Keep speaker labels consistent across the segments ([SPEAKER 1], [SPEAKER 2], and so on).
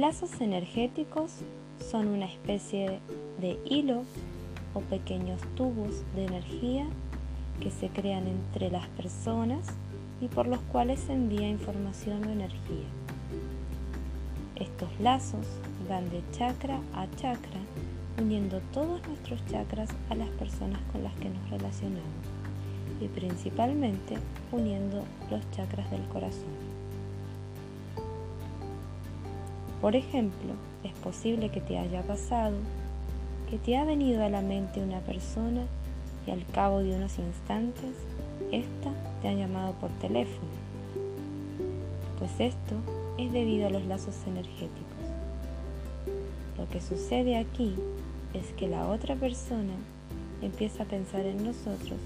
[SPEAKER 1] lazos energéticos son una especie de hilo o pequeños tubos de energía que se crean entre las personas y por los cuales se envía información o energía. Estos lazos van de chakra a chakra, uniendo todos nuestros chakras a las personas con las que nos relacionamos y principalmente uniendo los chakras del corazón. Por ejemplo, es posible que te haya pasado que te ha venido a la mente una persona y al cabo de unos instantes, ésta te ha llamado por teléfono. Pues esto es debido a los lazos energéticos. Lo que sucede aquí es que la otra persona empieza a pensar en nosotros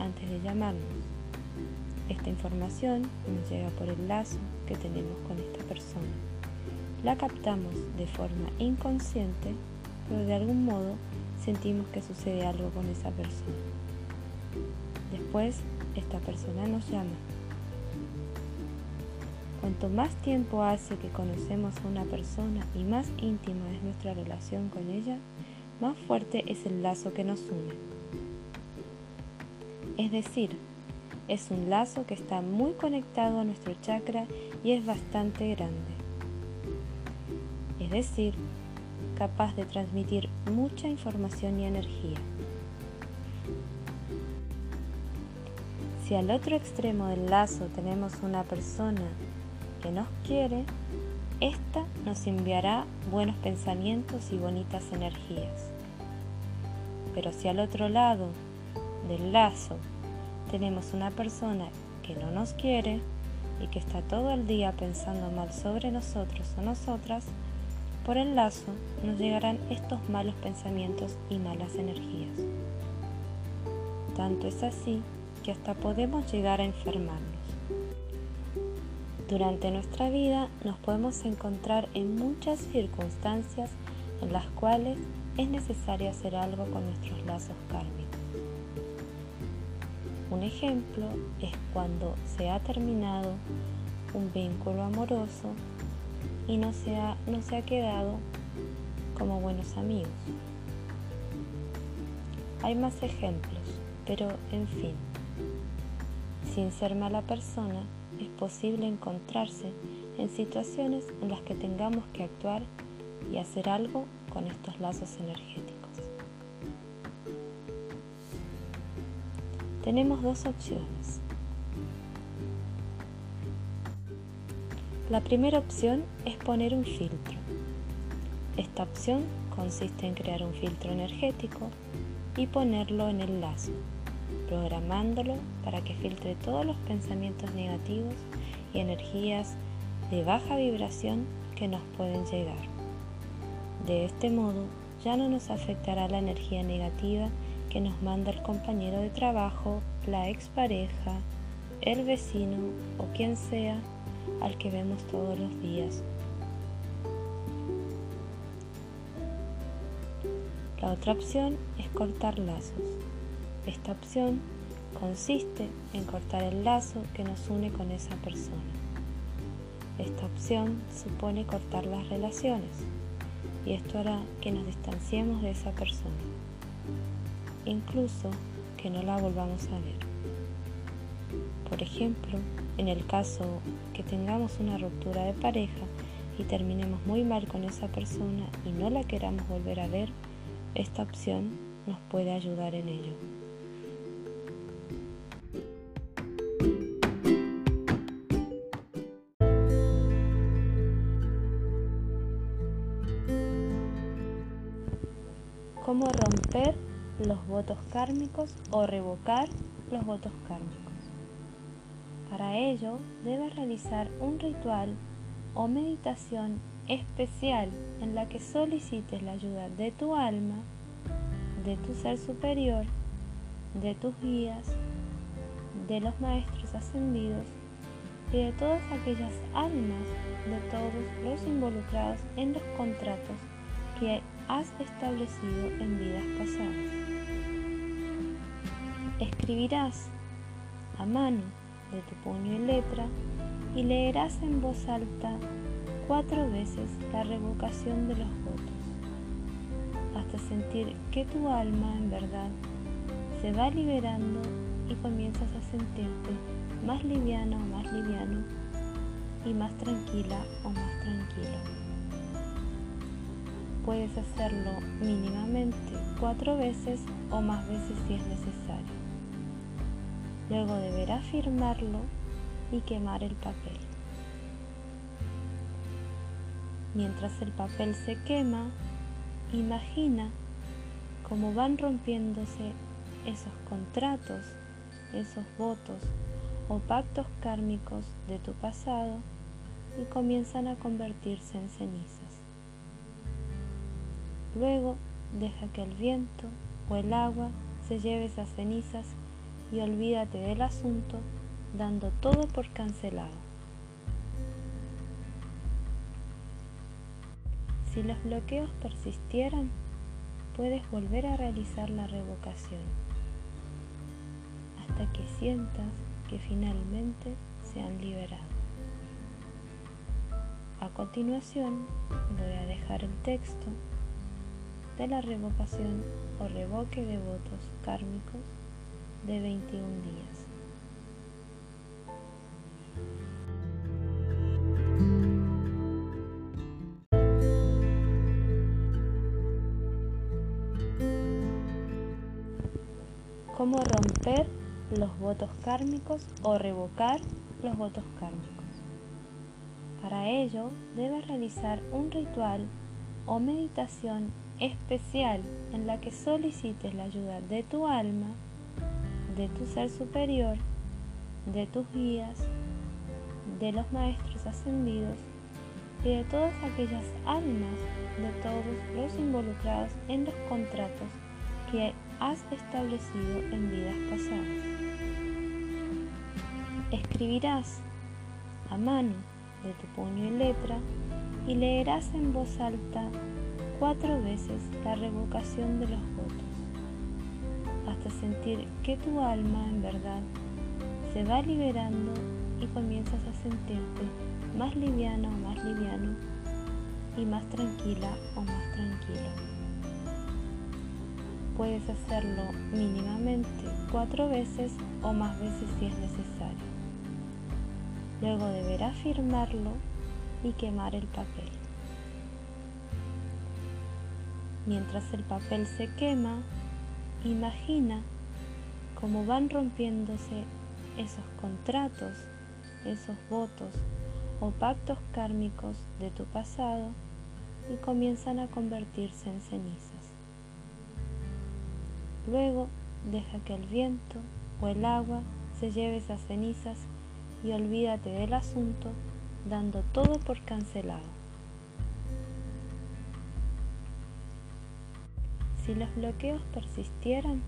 [SPEAKER 1] antes de llamarnos. Esta información nos llega por el lazo que tenemos con esta persona. La captamos de forma inconsciente, pero de algún modo sentimos que sucede algo con esa persona. Después, esta persona nos llama. Cuanto más tiempo hace que conocemos a una persona y más íntima es nuestra relación con ella, más fuerte es el lazo que nos une. Es decir, es un lazo que está muy conectado a nuestro chakra y es bastante grande es decir, capaz de transmitir mucha información y energía. Si al otro extremo del lazo tenemos una persona que nos quiere, ésta nos enviará buenos pensamientos y bonitas energías. Pero si al otro lado del lazo tenemos una persona que no nos quiere y que está todo el día pensando mal sobre nosotros o nosotras, por el lazo nos llegarán estos malos pensamientos y malas energías. Tanto es así que hasta podemos llegar a enfermarnos. Durante nuestra vida nos podemos encontrar en muchas circunstancias en las cuales es necesario hacer algo con nuestros lazos kármicos. Un ejemplo es cuando se ha terminado un vínculo amoroso y no se ha, no se ha quedado como buenos amigos. Hay más ejemplos, pero en fin, sin ser mala persona, es posible encontrarse en situaciones en las que tengamos que actuar y hacer algo con estos lazos energéticos. Tenemos dos opciones. La primera opción es poner un filtro. Esta opción consiste en crear un filtro energético y ponerlo en el lazo, programándolo para que filtre todos los pensamientos negativos y energías de baja vibración que nos pueden llegar. De este modo, ya no nos afectará la energía negativa que nos manda el compañero de trabajo, la expareja, el vecino o quien sea al que vemos todos los días. La otra opción es cortar lazos. Esta opción consiste en cortar el lazo que nos une con esa persona. Esta opción supone cortar las relaciones y esto hará que nos distanciemos de esa persona, incluso que no la volvamos a ver. Por ejemplo, en el caso que tengamos una ruptura de pareja y terminemos muy mal con esa persona y no la queramos volver a ver, esta opción nos puede ayudar en ello. ¿Cómo romper los votos kármicos o revocar los votos kármicos? Para ello debes realizar un ritual o meditación especial en la que solicites la ayuda de tu alma, de tu ser superior, de tus guías, de los maestros ascendidos y de todas aquellas almas de todos los involucrados en los contratos que has establecido en vidas pasadas. Escribirás a mano de tu puño y letra y leerás en voz alta cuatro veces la revocación de los votos, hasta sentir que tu alma en verdad se va liberando y comienzas a sentirte más liviana o más liviano y más tranquila o más tranquilo. Puedes hacerlo mínimamente cuatro veces o más veces si es necesario. Luego deberás firmarlo y quemar el papel. Mientras el papel se quema, imagina cómo van rompiéndose esos contratos, esos votos o pactos kármicos de tu pasado y comienzan a convertirse en cenizas. Luego deja que el viento o el agua se lleve esas cenizas y olvídate del asunto dando todo por cancelado. Si los bloqueos persistieran, puedes volver a realizar la revocación hasta que sientas que finalmente se han liberado. A continuación voy a dejar el texto de la revocación o revoque de votos kármicos de 21 días. cómo romper los votos kármicos o revocar los votos kármicos. Para ello, debes realizar un ritual o meditación especial en la que solicites la ayuda de tu alma, de tu ser superior, de tus guías, de los maestros ascendidos y de todas aquellas almas de todos los involucrados en los contratos que has establecido en vidas pasadas. Escribirás a mano de tu puño y letra y leerás en voz alta cuatro veces la revocación de los votos, sentir que tu alma en verdad se va liberando y comienzas a sentirte más liviana o más liviano y más tranquila o más tranquilo puedes hacerlo mínimamente cuatro veces o más veces si es necesario. Luego deberás firmarlo y quemar el papel. Mientras el papel se quema, imagina cómo van rompiéndose esos contratos, esos votos o pactos kármicos de tu pasado y comienzan a convertirse en cenizas. Luego deja que el viento o el agua se lleve esas cenizas y olvídate del asunto dando todo por cancelado. Si los bloqueos persistieran,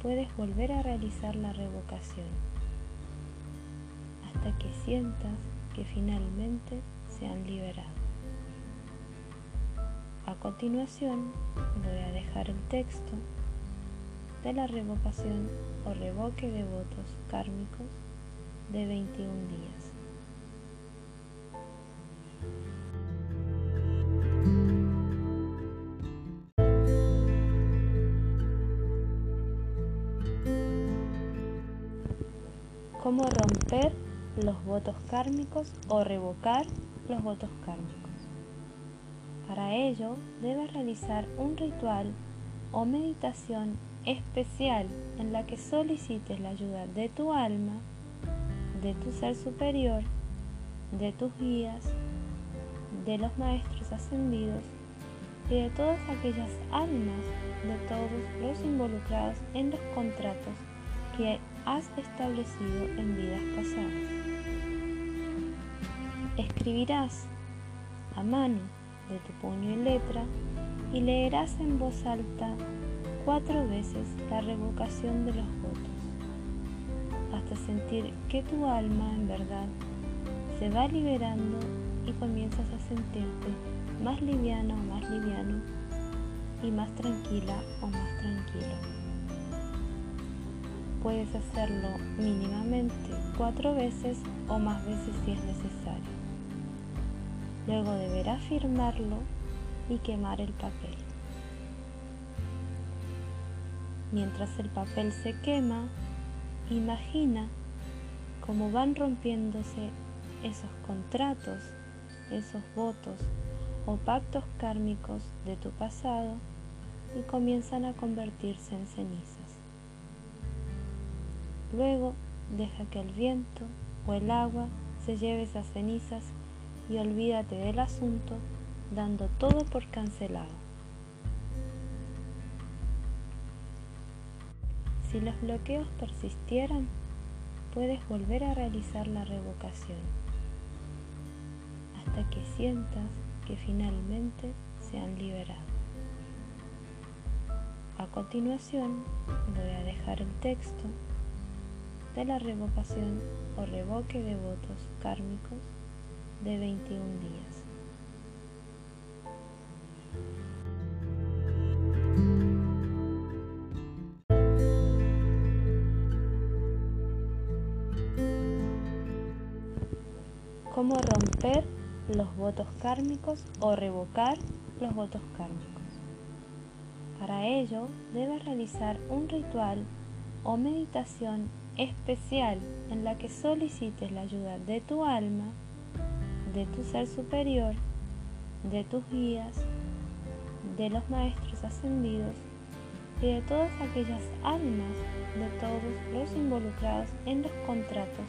[SPEAKER 1] puedes volver a realizar la revocación hasta que sientas que finalmente se han liberado. A continuación voy a dejar el texto de la revocación o revoque de votos kármicos de 21 días. Cómo romper los votos kármicos o revocar los votos kármicos. Para ello, debes realizar un ritual o meditación especial en la que solicites la ayuda de tu alma, de tu ser superior, de tus guías, de los maestros ascendidos y de todas aquellas almas de todos los involucrados en los contratos que has establecido en vidas pasadas. Escribirás a mano de tu puño y letra y leerás en voz alta cuatro veces la revocación de los votos, hasta sentir que tu alma en verdad se va liberando y comienzas a sentirte más liviana o más liviano y más tranquila o más tranquilo. Puedes hacerlo mínimamente cuatro veces o más veces si es necesario. Luego deberás firmarlo y quemar el papel. Mientras el papel se quema, imagina cómo van rompiéndose esos contratos, esos votos o pactos kármicos de tu pasado y comienzan a convertirse en cenizas. Luego deja que el viento o el agua se lleve esas cenizas y olvídate del asunto dando todo por cancelado. Si los bloqueos persistieran, puedes volver a realizar la revocación hasta que sientas que finalmente se han liberado. A continuación voy a dejar el texto de la revocación o revoque de votos kármicos de 21 días. cómo romper los votos kármicos o revocar los votos kármicos. Para ello debes realizar un ritual o meditación especial en la que solicites la ayuda de tu alma, de tu ser superior, de tus guías, de los maestros ascendidos y de todas aquellas almas de todos los involucrados en los contratos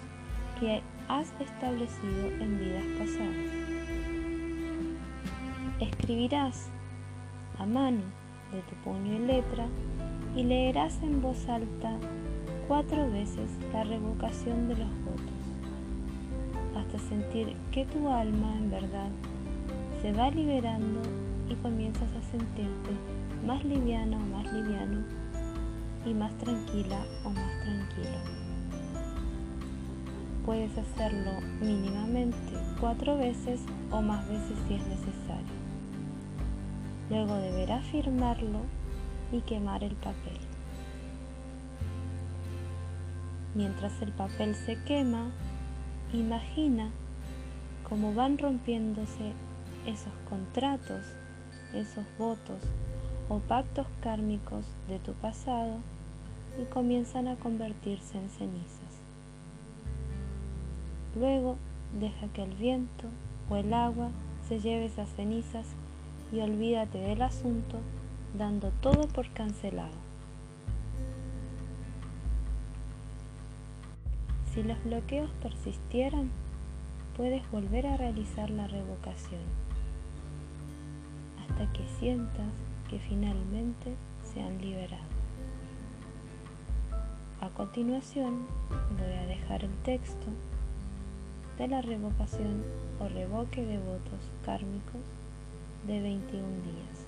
[SPEAKER 1] que has establecido en vidas pasadas. Escribirás a mano de tu puño y letra y leerás en voz alta cuatro veces la revocación de los votos, hasta sentir que tu alma en verdad se va liberando y comienzas a sentirte más liviana o más liviano y más tranquila o más tranquilo. Puedes hacerlo mínimamente cuatro veces o más veces si es necesario. Luego deberás firmarlo y quemar el papel. Mientras el papel se quema, imagina cómo van rompiéndose esos contratos, esos votos o pactos kármicos de tu pasado y comienzan a convertirse en cenizas. Luego deja que el viento o el agua se lleve esas cenizas y olvídate del asunto dando todo por cancelado. Si los bloqueos persistieran, puedes volver a realizar la revocación hasta que sientas que finalmente se han liberado. A continuación voy a dejar el texto de la revocación o revoque de votos kármicos de 21 días.